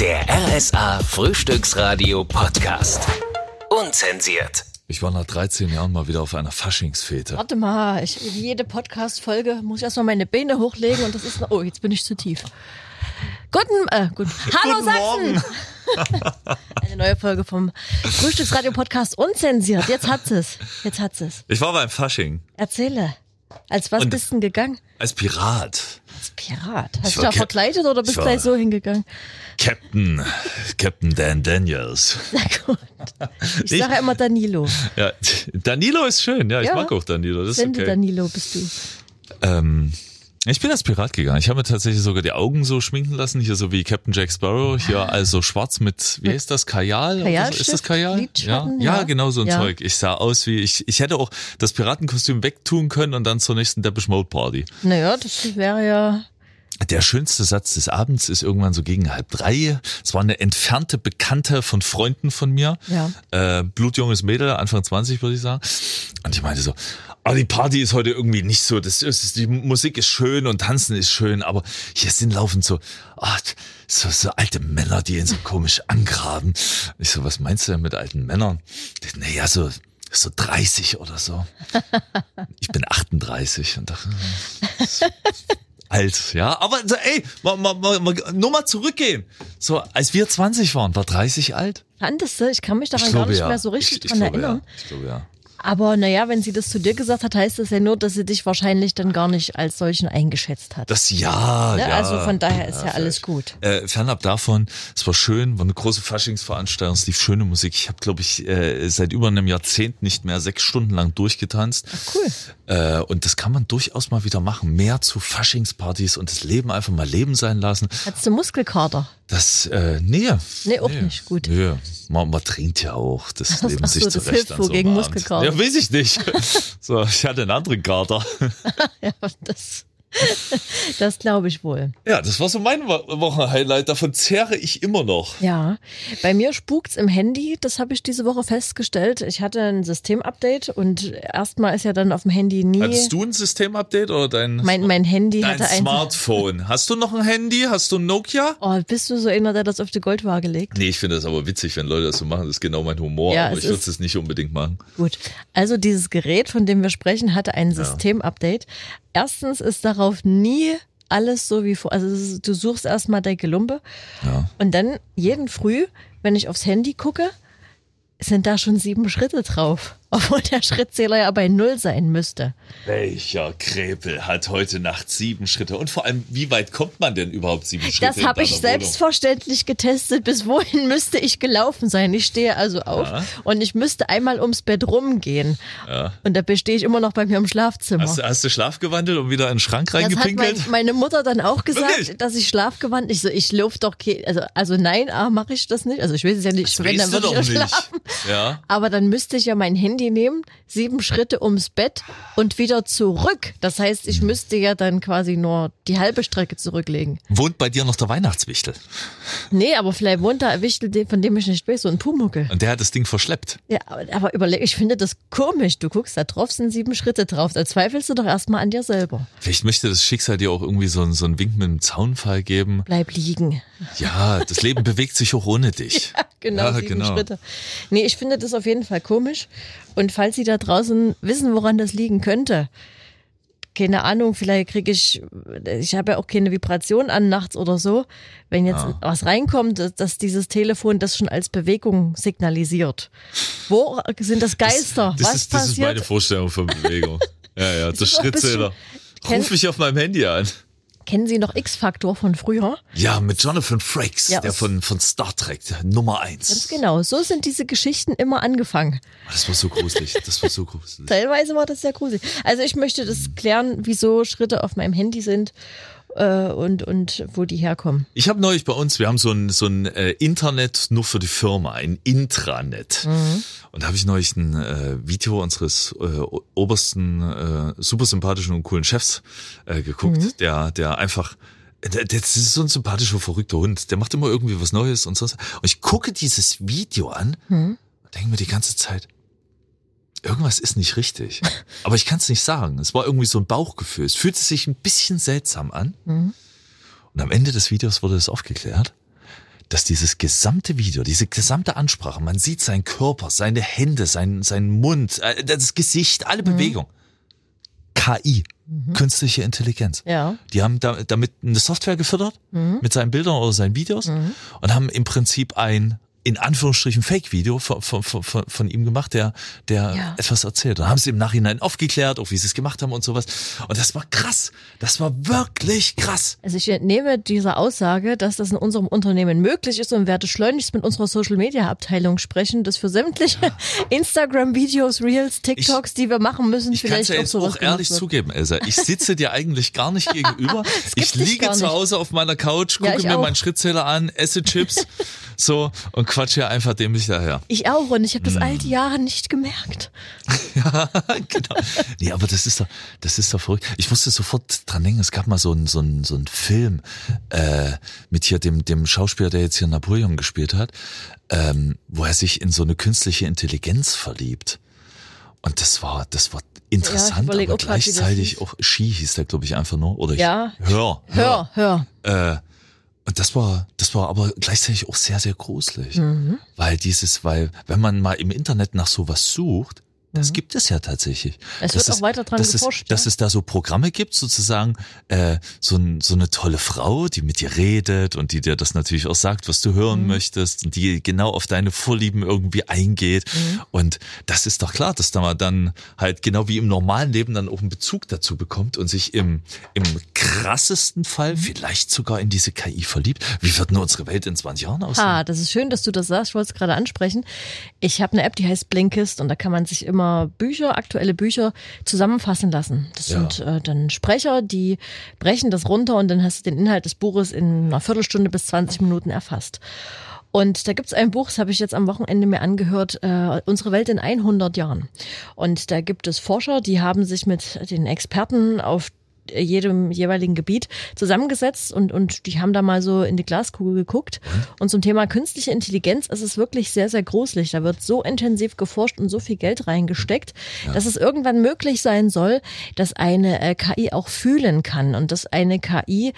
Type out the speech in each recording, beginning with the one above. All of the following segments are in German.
Der RSA Frühstücksradio Podcast. Unzensiert. Ich war nach 13 Jahren mal wieder auf einer Faschingsfete. Warte mal, ich, wie jede Podcast-Folge muss ich erstmal meine Beine hochlegen und das ist. Oh, jetzt bin ich zu tief. Guten, äh, gut. Hallo Guten Sachsen! Eine neue Folge vom Frühstücksradio-Podcast unzensiert. Jetzt hat es. Jetzt hat es. Ich war beim Fasching Erzähle. Als was Und- bist du denn gegangen? Als Pirat. Als Pirat. Hast du da Cap- verkleidet oder bist du gleich so hingegangen? Captain, Captain Dan Daniels. Na gut. Ich Ich- sage immer Danilo. Ja, Danilo ist schön, ja, ich Ja. mag auch Danilo. Das ist Sende okay. Danilo bist du. Ähm, ich bin als Pirat gegangen. Ich habe mir tatsächlich sogar die Augen so schminken lassen, hier so wie Captain Jack Sparrow, hier also schwarz mit, wie heißt das, Kajal? so? Ist das? Kajal? Ja, ja, Ja. genau so ein Ja. Zeug. Ich sah aus wie, ich, ich hätte auch das Piratenkostüm wegtun können und dann zur nächsten Depeche Mode Party. Naja, das wäre ja. Der schönste Satz des Abends ist irgendwann so gegen halb drei. Es war eine entfernte Bekannte von Freunden von mir. Ja. Äh, blutjunges Mädel, Anfang 20 würde ich sagen. Und ich meinte so, ah, die Party ist heute irgendwie nicht so, das ist, die Musik ist schön und Tanzen ist schön, aber hier sind laufend so, ah, so, so alte Männer, die ihn so komisch angraben. Ich so, was meinst du denn mit alten Männern? Naja, so, so 30 oder so. Ich bin 38 und dachte, alt, ja. Aber so, ey, mal, mal, mal, nur mal zurückgehen. So, als wir 20 waren, war 30 alt? Fandest du? Ich kann mich daran gar nicht mehr so richtig ich, ich dran glaube, erinnern. Ja. Ich glaube, ja. Aber naja, wenn sie das zu dir gesagt hat, heißt das ja nur, dass sie dich wahrscheinlich dann gar nicht als solchen eingeschätzt hat. Das ja, Ne? ja. Also von daher ist ja alles vielleicht. gut. Äh, fernab davon, es war schön, war eine große Faschingsveranstaltung, es lief schöne Musik. Ich habe, glaube ich, äh, seit über einem Jahrzehnt nicht mehr sechs Stunden lang durchgetanzt. Cool. Äh, und das kann man durchaus mal wieder machen. Mehr zu Faschingspartys und das Leben einfach mal Leben sein lassen. Hattest du Muskelkater? Das, äh, nee. Nee, auch nicht. Gut. Nee. Man, man trinkt ja auch das Leben so, sich das zurecht. hilft an so gegen. Muskelkater. Ja, weiß ich nicht. so, ich hatte einen anderen Kater. Ja, das, das glaube ich wohl. Ja, das war so mein Wo- Wochenhighlight. Davon zehre ich immer noch. Ja, bei mir spukt's im Handy. Das habe ich diese Woche festgestellt. Ich hatte ein Systemupdate und erstmal ist ja dann auf dem Handy nie. Hattest du ein Systemupdate oder dein, mein, mein Handy dein hatte ein. Smartphone? Hast du noch ein Handy? Hast du ein Nokia? Oh, bist du so einer, der das auf die Goldwaage legt? Nee, ich finde das aber witzig, wenn Leute das so machen. Das ist genau mein Humor, Ja, aber es ich würde es nicht unbedingt machen. Gut. Also dieses Gerät, von dem wir sprechen, hatte ein Systemupdate. Erstens ist darauf nie alles so wie vor. Also du suchst erstmal deine Gelumpe Ja. und dann jeden Früh, wenn ich aufs Handy gucke, sind da schon sieben Schritte drauf. Obwohl der Schrittzähler ja bei null sein müsste. Welcher Krepel hat heute Nacht sieben Schritte? Und vor allem, wie weit kommt man denn überhaupt sieben Schritte? Das habe ich Wohnung? selbstverständlich getestet. Bis wohin müsste ich gelaufen sein? Ich stehe also auf Ja. und ich müsste einmal ums Bett rumgehen. Ja. Und da stehe ich immer noch bei mir im Schlafzimmer. Hast, du- hast du Schlaf gewandelt und wieder in den Schrank Das hat reingepinkelt? mein, meine Mutter dann auch gesagt, Wirklich? dass ich schlafgewandt. Ich so, ich lauf doch, also, also nein, A, mache ich das nicht. Also ich weiß es ja nicht, Das wenn dann würde ich doch nicht. schlafen. Ja. Aber dann müsste ich ja mein Handy nehmen, sieben Schritte ums Bett und wieder zurück. Das heißt, ich müsste ja dann quasi nur die halbe Strecke zurücklegen. Wohnt bei dir noch der Weihnachtswichtel? Nee, aber vielleicht wohnt da ein Wichtel, von dem ich nicht weiß, so ein Pumuckel. Und der hat das Ding verschleppt. Ja, aber- überleg, ich finde das komisch. Du guckst da drauf, sind sieben Schritte drauf. Da zweifelst du doch erstmal an dir selber. Vielleicht möchte das Schicksal dir auch irgendwie so, einen- so einen Wink mit einem Zaunfall geben. Bleib liegen. Ja, das Leben bewegt sich auch ohne dich. Genau, Ja, sieben genau. Schritte. Nee, ich finde das auf jeden Fall komisch. Und falls Sie da draußen wissen, woran das liegen könnte, keine Ahnung, vielleicht kriege ich, ich habe ja auch keine Vibration an nachts oder so, wenn jetzt Ah. was reinkommt, dass- dass dieses Telefon das schon als Bewegung signalisiert. Wo sind das Geister? Das, was ist, das ist meine passiert? Vorstellung von Bewegung. Ja, ja, der Schrittzähler. Ruf mich auf meinem Handy an. Kennen Sie noch X-Faktor von früher? Ja, mit Jonathan Frakes, Ja, der von, von Star Trek, der Nummer eins. Ganz genau. So sind diese Geschichten immer angefangen. Das war so gruselig. Das war so gruselig. Teilweise war das sehr gruselig. Also ich möchte das klären, wieso Schritte auf meinem Handy sind äh, und, und wo die herkommen. Ich habe neulich bei uns, wir haben so ein, so ein äh, Internet nur für die Firma, ein Intranet. Und da habe ich neulich ein äh, Video unseres äh, obersten, äh, super sympathischen und coolen Chefs äh, geguckt, der, der einfach, der, der, das ist so ein sympathischer, verrückter Hund. Der macht immer irgendwie was Neues und so. Und ich gucke dieses Video an und denke mir die ganze Zeit, irgendwas ist nicht richtig. Aber ich kann es nicht sagen. Es war irgendwie so ein Bauchgefühl. Es fühlte sich ein bisschen seltsam an. Und am Ende des Videos wurde es aufgeklärt. dass dieses gesamte Video, diese gesamte Ansprache, man sieht seinen Körper, seine Hände, sein, seinen Mund, äh, das Gesicht, alle Bewegung. KI, künstliche Intelligenz. Ja. Die haben da, damit eine Software gefüttert mit seinen Bildern oder seinen Videos und haben im Prinzip ein in Anführungsstrichen Fake-Video von, von, von, von ihm gemacht, der, der Ja. etwas erzählt. Und haben sie im Nachhinein aufgeklärt, auch wie sie es gemacht haben und sowas. Und das war krass. Das war wirklich krass. Also ich entnehme dieser Aussage, dass das in unserem Unternehmen möglich ist und werde schleunigst mit unserer Social Media Abteilung sprechen, dass für sämtliche Instagram-Videos, Reels, TikToks, die wir machen müssen, Ich vielleicht ja auch sowas auch ehrlich zugeben, Elsa. Ich sitze dir eigentlich gar nicht gegenüber. ich liege zu. Hause auf meiner Couch, Ja, gucke ich mir auch. meinen Schrittzähler an, esse Chips, so und quatsche einfach dämlich daher. Ich auch und ich habe Hm. das all die Jahre nicht gemerkt. genau. Nee, aber das ist doch, das ist doch verrückt. Ich musste sofort dran denken, es gab mal so einen so einen, so einen Film äh, mit hier dem, dem Schauspieler, der jetzt hier Napoleon gespielt hat, ähm, wo er sich in so eine künstliche Intelligenz verliebt. Und das war, das war interessant, überleg aber gleichzeitig auch Ski hieß der, glaube ich, einfach nur. Oder ich, Ja. Hör. Hör, hör. Äh, und das war, das war aber gleichzeitig auch sehr, sehr gruselig. Mhm. Weil dieses, weil, wenn man mal im Internet nach sowas sucht, das gibt es ja tatsächlich. Mhm. Es dass wird auch weiter dran dass geforscht, Es, dass ja. es da so Programme gibt, sozusagen, äh, so, ein, so eine tolle Frau, die mit dir redet und die dir das natürlich auch sagt, was du Mhm. hören möchtest und die genau auf deine Vorlieben irgendwie eingeht. Mhm. Und das ist doch klar, dass da man dann halt genau wie im normalen Leben dann auch einen Bezug dazu bekommt und sich im, im krassesten Fall Mhm. vielleicht sogar in diese KI verliebt. Wie wird denn unsere Welt in 20 Jahren aussehen? Ha, das ist schön, dass du das sagst. Ich wollte es gerade ansprechen. Ich habe eine App, die heißt Blinkist und da kann man sich immer Bücher, aktuelle Bücher zusammenfassen lassen. Das Ja. sind äh, dann Sprecher, die brechen das runter und dann hast du den Inhalt des Buches in einer Viertelstunde bis 20 Minuten erfasst. Und da gibt's ein Buch, das habe ich jetzt am Wochenende mir angehört, äh, Unsere Welt in 100 Jahren. Und da gibt es Forscher, die haben sich mit den Experten auf jedem jeweiligen Gebiet zusammengesetzt und, und die haben da mal so in die Glaskugel geguckt. Und zum Thema künstliche Intelligenz ist es wirklich sehr, sehr gruselig. Da wird so intensiv geforscht und so viel Geld reingesteckt, dass es irgendwann möglich sein soll, dass eine äh, KI auch fühlen kann und dass eine KI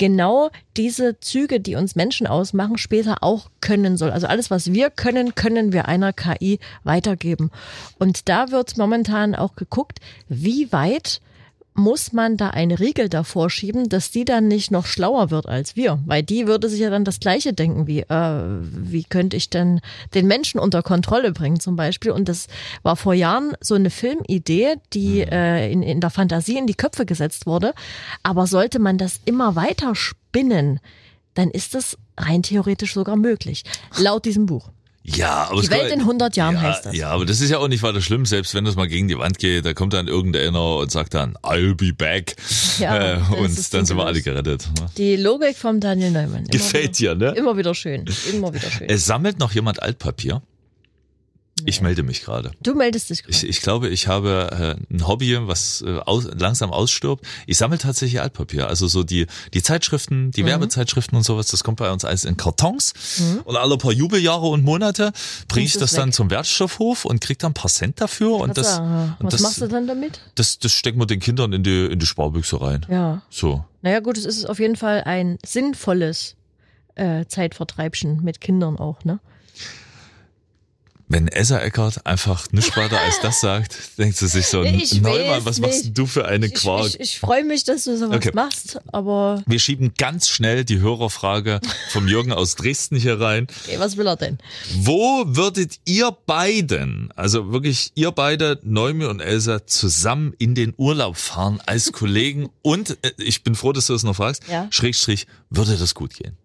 genau diese Züge, die uns Menschen ausmachen, später auch können soll. Also alles, was wir können, können wir einer KI weitergeben. Und da wird momentan auch geguckt, wie weit muss man da eine Riegel davor schieben, dass die dann nicht noch schlauer wird als wir. Weil die würde sich ja dann das Gleiche denken wie, äh, wie könnte ich denn den Menschen unter Kontrolle bringen zum Beispiel. Und das war vor Jahren so eine Filmidee, die äh, in, in der Fantasie in die Köpfe gesetzt wurde. Aber sollte man das immer weiter spinnen, dann ist das rein theoretisch sogar möglich. Laut diesem Buch. Ja, aber Die Welt kommt- in 100 Jahren ja, heißt das. Ja, aber das ist ja auch nicht weiter schlimm, selbst wenn das mal gegen die Wand geht, da kommt dann irgendeiner und sagt dann, I'll be back. Ja, äh, und dann sind wir alle gerettet. ne? Die Logik vom Daniel Neumann. Immer Gefällt wieder, dir, ne? Immer wieder schön. Immer wieder schön. Es sammelt noch jemand Altpapier. Ich melde mich gerade. Du meldest dich gerade. Ich, ich glaube, ich habe äh, ein Hobby, was äh, aus, langsam ausstirbt. Ich sammle tatsächlich Altpapier. Also so die, die Zeitschriften, Mhm. die Werbezeitschriften und sowas, das kommt bei uns alles in Kartons. Und alle paar Jubeljahre und Monate bringe ich das es dann weg. zum Wertstoffhof und krieg dann ein paar Cent dafür. Und Was das, sagen, und was das, machst du dann damit? das, das stecken wir den Kindern in die, in die Sparbüchse rein. Ja. So. Naja, gut, es ist auf jeden Fall ein sinnvolles äh, Zeitvertreibchen mit Kindern auch, ne? Wenn Essa Eckert einfach nichts weiter als das sagt, denkt sie sich so, Ich Neumann, was machst nicht. denn du für eine Ich, Quark? ich, ich freue mich, dass du sowas Okay. machst, aber Wir schieben ganz schnell die Hörerfrage vom Jürgen aus Dresden hier rein. okay, was will er denn? Wo würdet ihr beiden, also wirklich ihr beide, Neumi und Elsa, zusammen in den Urlaub fahren als Kollegen? Und äh, ich bin froh, dass du es noch fragst. Ja. Schrägstrich, würde das gut gehen?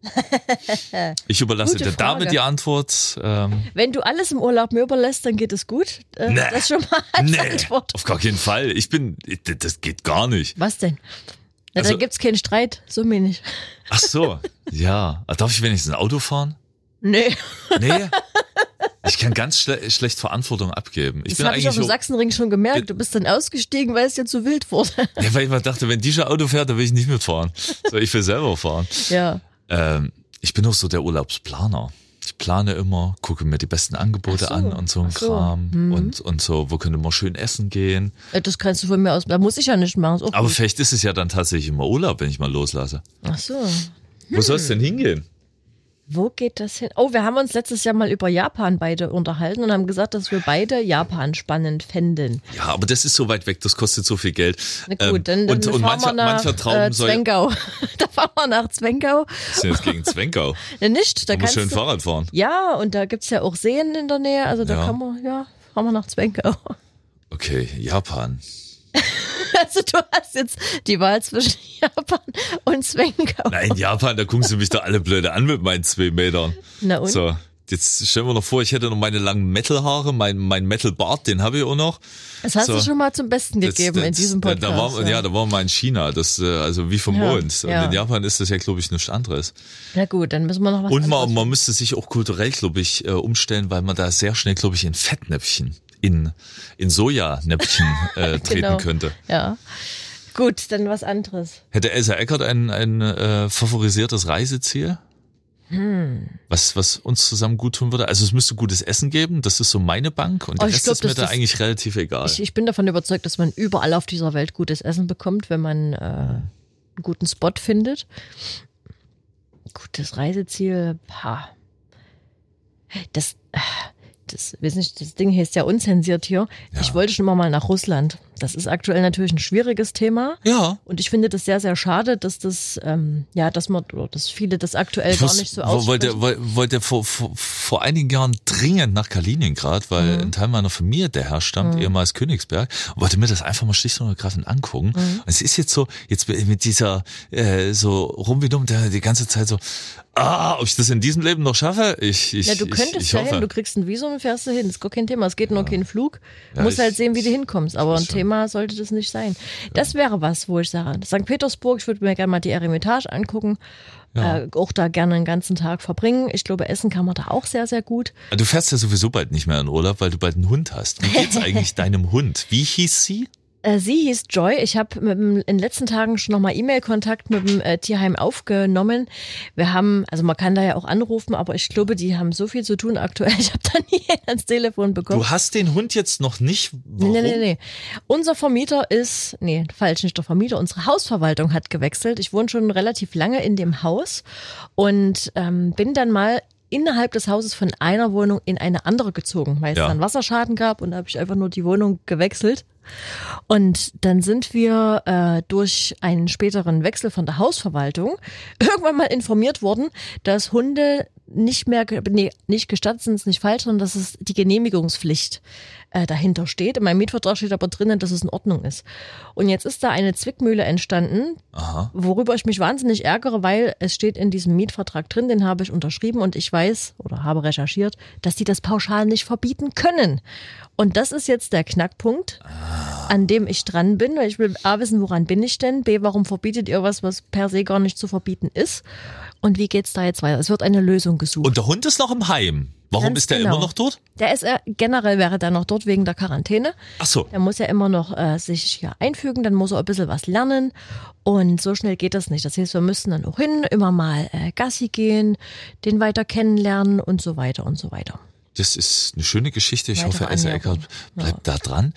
Ich überlasse Gute der Dame Frage. die Antwort. Ähm, Wenn du alles im Urlaub mir überlässt, dann geht es gut. Äh, Nee. Das schon mal als nee, Antwort. auf gar keinen Fall. Ich bin, das geht gar nicht. Was denn? Na, Also- da gibt's keinen Streit, so wenig. Ach so, ja. Darf ich wenigstens ein Auto fahren? Nee, Nee. Ich kann ganz schle schlecht Verantwortung abgeben. Ich das habe ich auf dem Sachsenring schon gemerkt. Du bist dann ausgestiegen, weil es dir zu wild wurde. ja, weil ich mal dachte, wenn die schon Auto fährt, dann will ich nicht mitfahren. So, ich will selber fahren. ja. Ähm, ich bin auch so der Urlaubsplaner. Ich plane immer, gucke mir die besten Angebote so, an und so ein so. Mhm. Kram und, und so, wo könnte man schön essen gehen. Das kannst du von mir aus. Da muss ich ja nicht machen. Aber gut. vielleicht ist es ja dann tatsächlich immer Urlaub, wenn ich mal loslasse. Ach so. Wo soll es denn hingehen? Wo geht das hin? Oh, wir haben uns letztes Jahr mal über Japan beide unterhalten und haben gesagt, dass wir beide Japan spannend fänden. Ja, aber das ist so weit weg, das kostet so viel Geld. Na gut, dann, Ähm, dann und, und fahren mancher, wir nach mancher Traum äh, soll. Zwenkau. da fahren wir nach Zwenkau. Was ist jetzt gegen Zwenkau? Ja, nicht, da muss kannst schön du, Fahrrad fahren. Ja, und da gibt's ja auch Seen in der Nähe, also da Ja. kann man, ja, fahren wir nach Zwenkau. Okay, Japan. Also du hast jetzt die Wahl zwischen Japan und Zwenkau. Nein, Japan, da gucken sie mich doch alle blöde an mit meinen zwei Metern. Na und? So, jetzt stellen wir noch vor, ich hätte noch meine langen Metal-Haare, mein, mein Metal-Bart, den habe ich auch noch. Das hast so. du schon mal zum Besten Das- gegeben in das- diesem da- Podcast. Da war, ja. da waren wir in China, das, äh, also wie vom Ja, Mond. Und ja. in Japan ist das ja, glaube ich, nichts anderes. Na gut, dann müssen wir noch was Und man, man müsste sich auch kulturell, glaube ich, äh, umstellen, weil man da sehr schnell, glaube ich, in Fettnäpfchen, in, in Sojanäpfchen äh, treten Genau. könnte. Ja. Gut, dann was anderes. Hätte Elsa Eckert ein, ein äh, favorisiertes Reiseziel? Hm. Was, was uns zusammen gut tun würde? Also es müsste gutes Essen geben, das ist so meine Bank und Oh, der ich Rest glaub, ist mir da eigentlich relativ egal. Ich, ich bin davon überzeugt, dass man überall auf dieser Welt gutes Essen bekommt, wenn man äh, einen guten Spot findet. Gutes Reiseziel, pa. Das, äh, das, weiß nicht, das Ding hier ist ja unzensiert hier. Ich wollte schon immer mal nach Russland. Das ist aktuell natürlich ein schwieriges Thema. ja. Und ich finde das sehr, sehr schade, dass das, ähm, ja, dass man, dass viele das aktuell Ich gar muss- nicht so aussprechen. wollte, woll- wollte vor, vor, vor einigen Jahren dringend nach Kaliningrad, weil Mhm. ein Teil meiner Familie der herstammt, ehemals Königsberg, und wollte mir das einfach mal schlicht und ergreifend angucken. Mhm. Und es ist jetzt so, jetzt mit dieser äh, so rumwiedum, der die ganze Zeit so, ah, ob ich das in diesem Leben noch schaffe? Ich, ich, Ja, du ich, könntest ich ja hoffe. hin, du kriegst ein Visum und fährst da hin. Das ist gar kein Thema. Es geht nur kein Flug. Du Ja, musst ich- halt sehen, wie du hinkommst. Aber ein schon. Thema sollte das nicht sein. Das wäre was, wo ich sage, St. Petersburg, ich würde mir gerne mal die Eremitage angucken. Äh, auch da gerne einen ganzen Tag verbringen. Ich glaube, essen kann man da auch sehr, sehr gut. Du fährst ja sowieso bald nicht mehr in Urlaub, weil du bald einen Hund hast. Wie geht's eigentlich deinem Hund? Wie hieß sie? Äh, sie hieß Joy. Ich habe in den letzten Tagen schon nochmal E-Mail-Kontakt mit dem äh, Tierheim aufgenommen. Wir haben, also man kann da ja auch anrufen, aber ich glaube, die haben so viel zu tun aktuell. Ich habe da nie ans Telefon bekommen. Du hast den Hund jetzt noch nicht. Warum? Nee, nee, nee. Unser Vermieter ist, nee, falsch, nicht der Vermieter, unsere Hausverwaltung hat gewechselt. Ich wohne schon relativ lange in dem Haus und ähm, bin dann mal innerhalb des Hauses von einer Wohnung in eine andere gezogen, weil es Ja. dann Wasserschaden gab und da habe ich einfach nur die Wohnung gewechselt. Und dann sind wir äh, durch einen späteren Wechsel von der Hausverwaltung irgendwann mal informiert worden, dass Hunde nicht mehr, nee, nicht gestattet sind, ist nicht falsch, sondern dass es die Genehmigungspflicht äh, dahinter steht. In meinem Mietvertrag steht aber drinnen, dass es in Ordnung ist. Und jetzt ist da eine Zwickmühle entstanden, Aha. worüber ich mich wahnsinnig ärgere, weil es steht in diesem Mietvertrag drin, den habe ich unterschrieben und ich weiß oder habe recherchiert, dass die das pauschal nicht verbieten können. Und das ist jetzt der Knackpunkt, an dem ich dran bin, weil ich will A wissen, woran bin ich denn? B, warum verbietet ihr was, was per se gar nicht zu verbieten ist? Und wie geht's da jetzt weiter? Es wird eine Lösung gesucht. Und der Hund ist noch im Heim. Warum Ganz ist der genau. immer noch dort? Der ist äh, generell wäre der noch dort wegen der Quarantäne. Ach so. Er muss ja immer noch äh, sich hier einfügen, dann muss er ein bisschen was lernen und so schnell geht das nicht. Das heißt, wir müssen dann auch hin, immer mal äh, Gassi gehen, den weiter kennenlernen und so weiter und so weiter. Das ist eine schöne Geschichte. Ich Weitere hoffe, Elsa. Eckert bleibt da dran.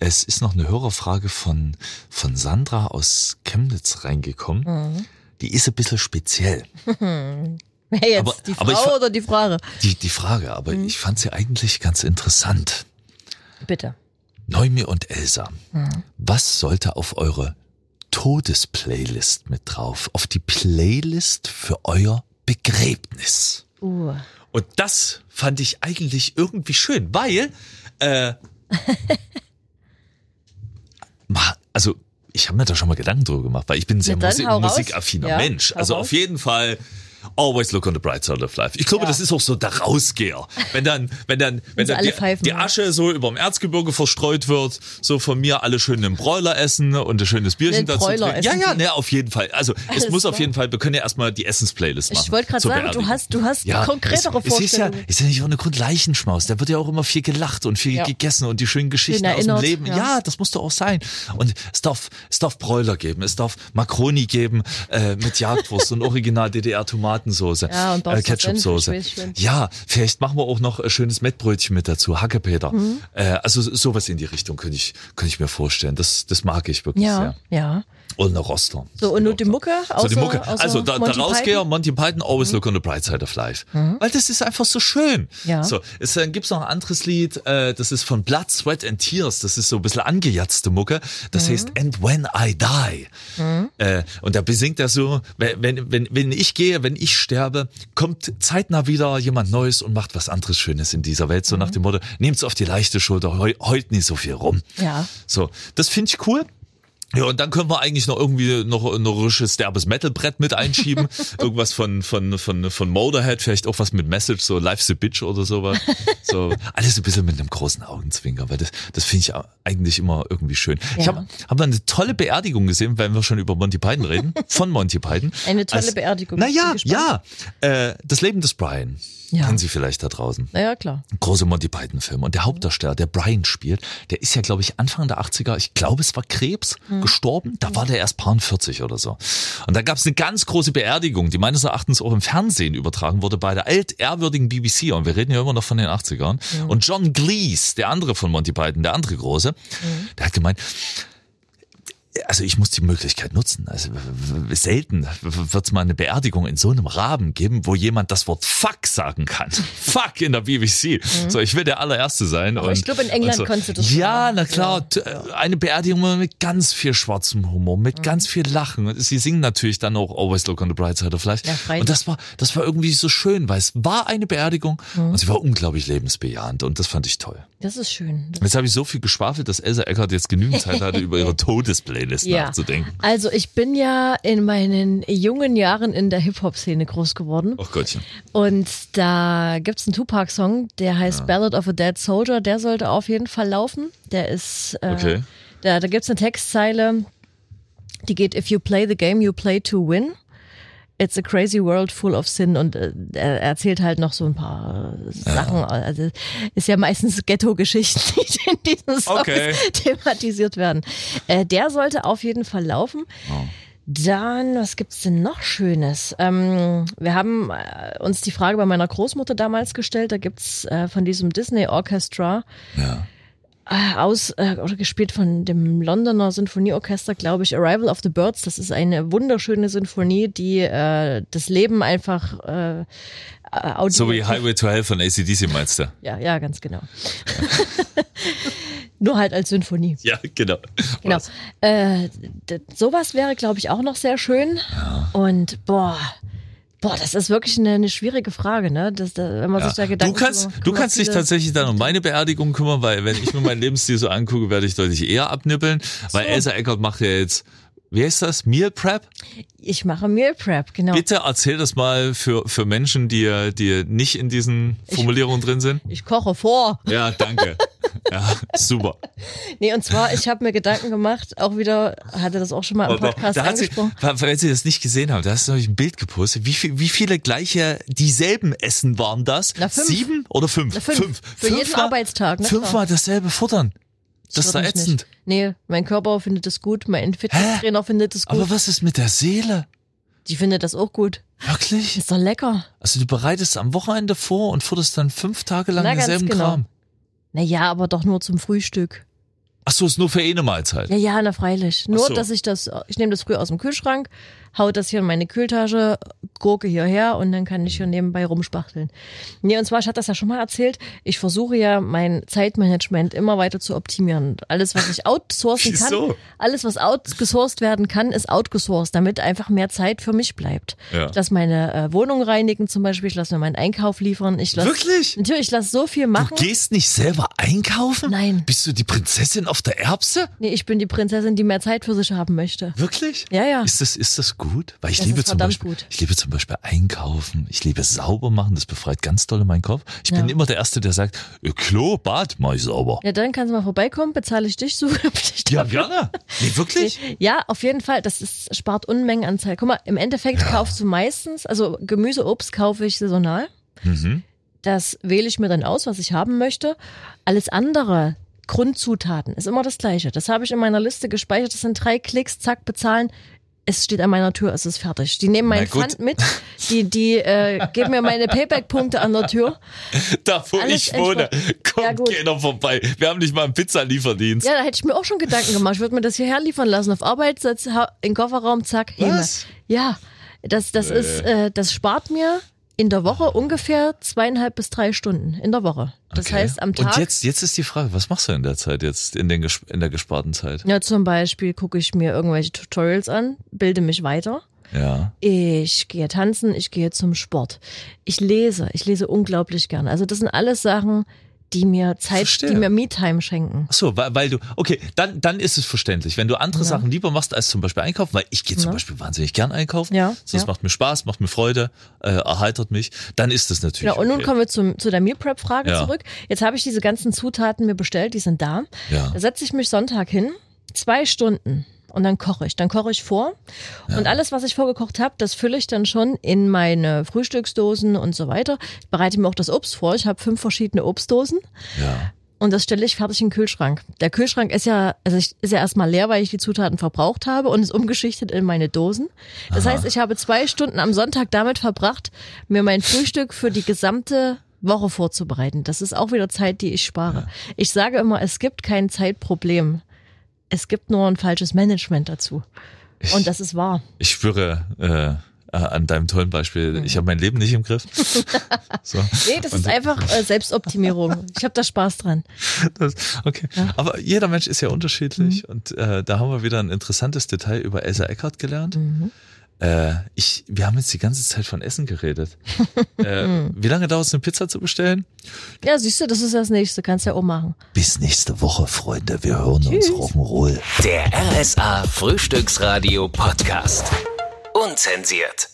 Es ist noch eine Hörerfrage von, von Sandra aus Chemnitz reingekommen. Mhm. Die ist ein bisschen speziell. Wer jetzt, Aber- die Frau ich oder die Frage? Die, die Frage, aber Mhm. ich fand sie eigentlich ganz interessant. Bitte. Neumi und Elsa, Mhm. was sollte auf eure Todesplaylist mit drauf? Auf die Playlist für euer Begräbnis? Uh. Und das fand ich eigentlich irgendwie schön, weil, äh, also ich habe mir da schon mal Gedanken drüber gemacht, weil ich bin ein sehr dann Musik, musikaffiner Ja, Mensch. Also auf jeden Fall Always look on the bright side of life. Ich glaube, Ja. das ist auch so der Rausgeher. Wenn dann, wenn dann, wenn dann die, die ja. Asche so überm Erzgebirge verstreut wird, so von mir alle schön einen Bräuler essen und ein schönes Bierchen dazu. Ja, essen ja, sie. ne, auf jeden Fall. Also es Alles muss auf klar. jeden Fall, wir können ja erstmal die Essensplaylist machen. Ich wollte gerade sagen, du Beerdigung. hast, du hast Ja, konkretere es, es ist ja, Vorstellungen. ist ja nicht ohne Grund Leichenschmaus. Da wird ja auch immer viel gelacht und viel Ja. gegessen und die schönen Geschichten aus dem Leben. Ja. ja. das muss doch auch sein. Und es darf, es darf Bräuler geben, es darf Makroni geben äh, mit Jagdwurst und Original DDR Tomatensauce, Ja, äh, Ketchupsoße. Ja, vielleicht machen wir auch noch ein schönes Mettbrötchen mit dazu, Hackepeter. Mhm. Äh, also sowas in die Richtung könnte ich, könnte ich mir vorstellen. Das, das mag ich wirklich Ja, sehr. ja. Und eine Roster. So, und nur die Mucke? So die außer- Mucke. außer Also da, da Monty rausgehe, Python? Mhm. Monty Python, Always Look on the Bright Side of Life. Weil das ist einfach so schön. Ja. So, es dann gibt's noch ein anderes Lied, äh, das ist von Blood, Sweat and Tears. Das ist so ein bisschen angejatzte Mucke. Das Mhm. heißt And When I Die. Äh, und da besingt er so, wenn, wenn, wenn, ich gehe, wenn ich sterbe, kommt zeitnah wieder jemand Neues und macht was anderes Schönes in dieser Welt. So Mhm. nach dem Motto, nehmt's auf die leichte Schulter, heu, heult nicht so viel rum. Ja. So, das finde ich cool. Ja, und dann können wir eigentlich noch irgendwie noch ein risches derbes Metalbrett mit einschieben. Irgendwas von, von, von, von Motorhead, vielleicht auch was mit Message, so Life's a Bitch oder sowas. So, alles ein bisschen mit einem großen Augenzwinker, weil das, das finde ich eigentlich immer irgendwie schön. Ich Ja. habe hab mal eine tolle Beerdigung gesehen, wenn wir schon über Monty Python reden, von Monty Python. Eine tolle Beerdigung. Naja, Ich ja, äh, das Leben des Brian. Ja. Kennen Sie vielleicht da draußen Naja, klar. große Monty Python Film und der Hauptdarsteller, der Brian spielt, der ist ja glaube ich Anfang der 80er, ich glaube es war Krebs, gestorben, da war der erst paar 40 oder so. Und da gab es eine ganz große Beerdigung, die meines Erachtens auch im Fernsehen übertragen wurde bei der altehrwürdigen BBC und wir reden ja immer noch von den 80ern und John Cleese, der andere von Monty Python, der andere große, der hat gemeint, also ich muss die Möglichkeit nutzen. Also selten wird es mal eine Beerdigung in so einem Rahmen geben, wo jemand das Wort Fuck sagen kann. Fuck in der BBC. So, ich will der allererste sein. Aber und, ich glaube, in England so. konntest du das Ja, machen. na klar. t- Eine Beerdigung mit ganz viel schwarzem Humor, Mhm. mit ganz viel Lachen. Und Sie singen natürlich dann auch Always Look on the Bright Side of Life. Ja, und das war, das war irgendwie so schön, weil es war eine Beerdigung Mhm. und sie war unglaublich lebensbejahend und das fand ich toll. Das ist schön. Das Jetzt habe ich so viel geschwafelt, dass Elsa Eckert jetzt genügend Zeit hatte, über ihre Todesplaylist nachzudenken. Also ich bin ja in meinen jungen Jahren in der Hip-Hop-Szene groß geworden. Ach Gottchen. Und da gibt's einen Tupac-Song, der heißt Ballad of a Dead Soldier. Der sollte auf jeden Fall laufen. Der ist, äh, Okay. da, da gibt's eine Textzeile, die geht, if you play the game, you play to win. It's a crazy world full of sin und äh, er erzählt halt noch so ein paar äh, Sachen. Also ist ja meistens Ghetto-Geschichten, die in diesen Songs Okay. thematisiert werden. Äh, der sollte auf jeden Fall laufen. Oh. Dann, was gibt's denn noch Schönes? Ähm, wir haben äh, uns die Frage bei meiner Großmutter damals gestellt. Da gibt's äh, von diesem Disney Orchestra Ja. Äh, aus äh, oder gespielt von dem Londoner Sinfonieorchester, glaube ich, Arrival of the Birds. Das ist eine wunderschöne Sinfonie, die äh, das Leben einfach äh, audio So wie Highway to Hell von ACDC meinst du? ja, ja, ganz genau. Nur halt als Sinfonie. Ja, genau. Genau. Was? Äh, sowas wäre, glaube ich, auch noch sehr schön. Und boah, boah, das ist wirklich eine, eine schwierige Frage, ne? Das, da, wenn man sich da Du Gedanken kannst, drüber- du kannst dich tatsächlich dann um meine Beerdigung kümmern, weil wenn ich mir meinen Lebensstil so angucke, werde ich deutlich eher abnippeln, weil Elsa Eckert macht ja jetzt, wie heißt das? Meal Prep? Ich mache Meal Prep, genau. Bitte erzähl das mal für, für Menschen, die, die nicht in diesen Formulierungen drin sind. Ich koche vor. Ja, danke. Ja, super. Nee, und zwar, ich habe mir Gedanken gemacht, auch wieder, hatte das auch schon mal im Podcast da hat sie, angesprochen. weil Sie das nicht gesehen haben, da hast du nämlich ein Bild gepostet. Wie, viel, wie viele gleiche dieselben Essen waren das? Na, fünf. Sieben oder fünf? Na, fünf. Für jeden Fünfmal- Arbeitstag, ne, Fünfmal dasselbe futtern. Das ist mich ätzend. nicht. Nee, mein Körper findet es gut, mein Fitnesstrainer findet es gut. Aber was ist mit der Seele? Die findet das auch gut. Wirklich? Ist doch lecker. Also du bereitest am Wochenende vor und futterst dann fünf Tage lang Na, ganz denselben genau. Kram. Naja, aber doch nur zum Frühstück. Ach so, ist nur für eine Mahlzeit. Ja, ja, na freilich. Nur, so. dass ich das, ich nehme das früh aus dem Kühlschrank, hau das hier in meine Kühltasche, Gurke hierher und dann kann ich hier nebenbei rumspachteln. Nee, und zwar, ich hatte das ja schon mal erzählt, ich versuche ja mein Zeitmanagement immer weiter zu optimieren. Alles, was ich outsourcen kann, alles, was outgesourced werden kann, ist outgesourced, damit einfach mehr Zeit für mich bleibt. Ja. Ich lasse meine äh, Wohnung reinigen zum Beispiel, ich lasse mir meinen Einkauf liefern. Ich lass, Wirklich? Natürlich, ich lasse so viel machen. Du gehst nicht selber einkaufen? Nein. Bist du die Prinzessin auf der Erbse? Nee, ich bin die Prinzessin, die mehr Zeit für sich haben möchte. Wirklich? Ja, ja. Ist das, ist das gut? Weil ich Das liebe zum Beispiel, gut. ich liebe zum Beispiel einkaufen, ich liebe sauber machen, das befreit ganz doll meinen Kopf. Ich bin Ja. immer der Erste, der sagt, Klo, Bad, mach ich sauber. Ja, dann kannst du mal vorbeikommen, bezahle ich dich, suche dich Ja, gerne. Nee, wirklich? Ja, auf jeden Fall. Das ist, spart Unmengen an Zeit. Guck mal, im Endeffekt kaufst du meistens, also Gemüse, Obst kaufe ich saisonal. Mhm. Das wähle ich mir dann aus, was ich haben möchte. Alles andere, Grundzutaten, ist immer das Gleiche. Das habe ich in meiner Liste gespeichert. Das sind drei Klicks, zack, bezahlen. Es steht an meiner Tür, es ist fertig. Die nehmen meinen. Pfand mit, die, die äh, geben mir meine Payback-Punkte an der Tür. Da, wo Alles ich wohne, entspannt. kommt Ja, keiner vorbei. Wir haben nicht mal einen Pizzalieferdienst. Ja, da hätte ich mir auch schon Gedanken gemacht. Ich würde mir das hierher liefern lassen. Auf Arbeit, in den Kofferraum, zack. Was? Ja, das, das ist, äh, das spart mir in der Woche ungefähr zweieinhalb bis drei Stunden in der Woche. Das Okay. heißt, am Tag. Und jetzt, jetzt ist die Frage, was machst du in der Zeit jetzt, in, den, in der gesparten Zeit? Ja, zum Beispiel gucke ich mir irgendwelche Tutorials an, bilde mich weiter. Ja. Ich gehe tanzen, ich gehe zum Sport. Ich lese, ich lese unglaublich gern. Also das sind alles Sachen, die mir Zeit, Verstehe. die mir Me-Time schenken. Ach so, weil, weil du, okay, dann, dann ist es verständlich. Wenn du andere Sachen lieber machst als zum Beispiel einkaufen, weil ich gehe zum Ja. Beispiel wahnsinnig gern einkaufen. Ja, Das ja. macht mir Spaß, macht mir Freude, äh, erheitert mich. Dann ist das natürlich. Genau, und nun okay. kommen wir zum, zu der Meal Prep Frage Ja. zurück. Jetzt habe ich diese ganzen Zutaten mir bestellt, die sind da. Ja. Da setze ich mich Sonntag hin, zwei Stunden und dann koche ich. Dann koche ich vor und alles, was ich vorgekocht habe, das fülle ich dann schon in meine Frühstücksdosen und so weiter. Ich bereite mir auch das Obst vor. Ich habe fünf verschiedene Obstdosen. Ja. Und das stelle ich fertig in den Kühlschrank. Der Kühlschrank ist ja, also ich, ist ja erstmal leer, weil ich die Zutaten verbraucht habe und ist umgeschichtet in meine Dosen. Das heißt, ich habe zwei Stunden am Sonntag damit verbracht, mir mein Frühstück für die gesamte Woche vorzubereiten. Das ist auch wieder Zeit, die ich spare. Ich sage immer, es gibt kein Zeitproblem. Es gibt nur ein falsches Management dazu. Und das ist wahr. Ich spüre äh, äh, an deinem tollen Beispiel, ich habe mein Leben nicht im Griff. so. Nee, das ist einfach äh, Selbstoptimierung. Ich habe da Spaß dran. Das, okay. Aber jeder Mensch ist ja unterschiedlich und äh, da haben wir wieder ein interessantes Detail über Elsa Eckert gelernt. Äh, ich, wir haben jetzt die ganze Zeit von Essen geredet. äh, wie lange dauert es, eine Pizza zu bestellen? Ja, siehst du, das ist das nächste. Kannst ja auch machen. Bis nächste Woche, Freunde. Wir hören uns Rock'n'Roll. Der RSA Frühstücksradio Podcast. Unzensiert.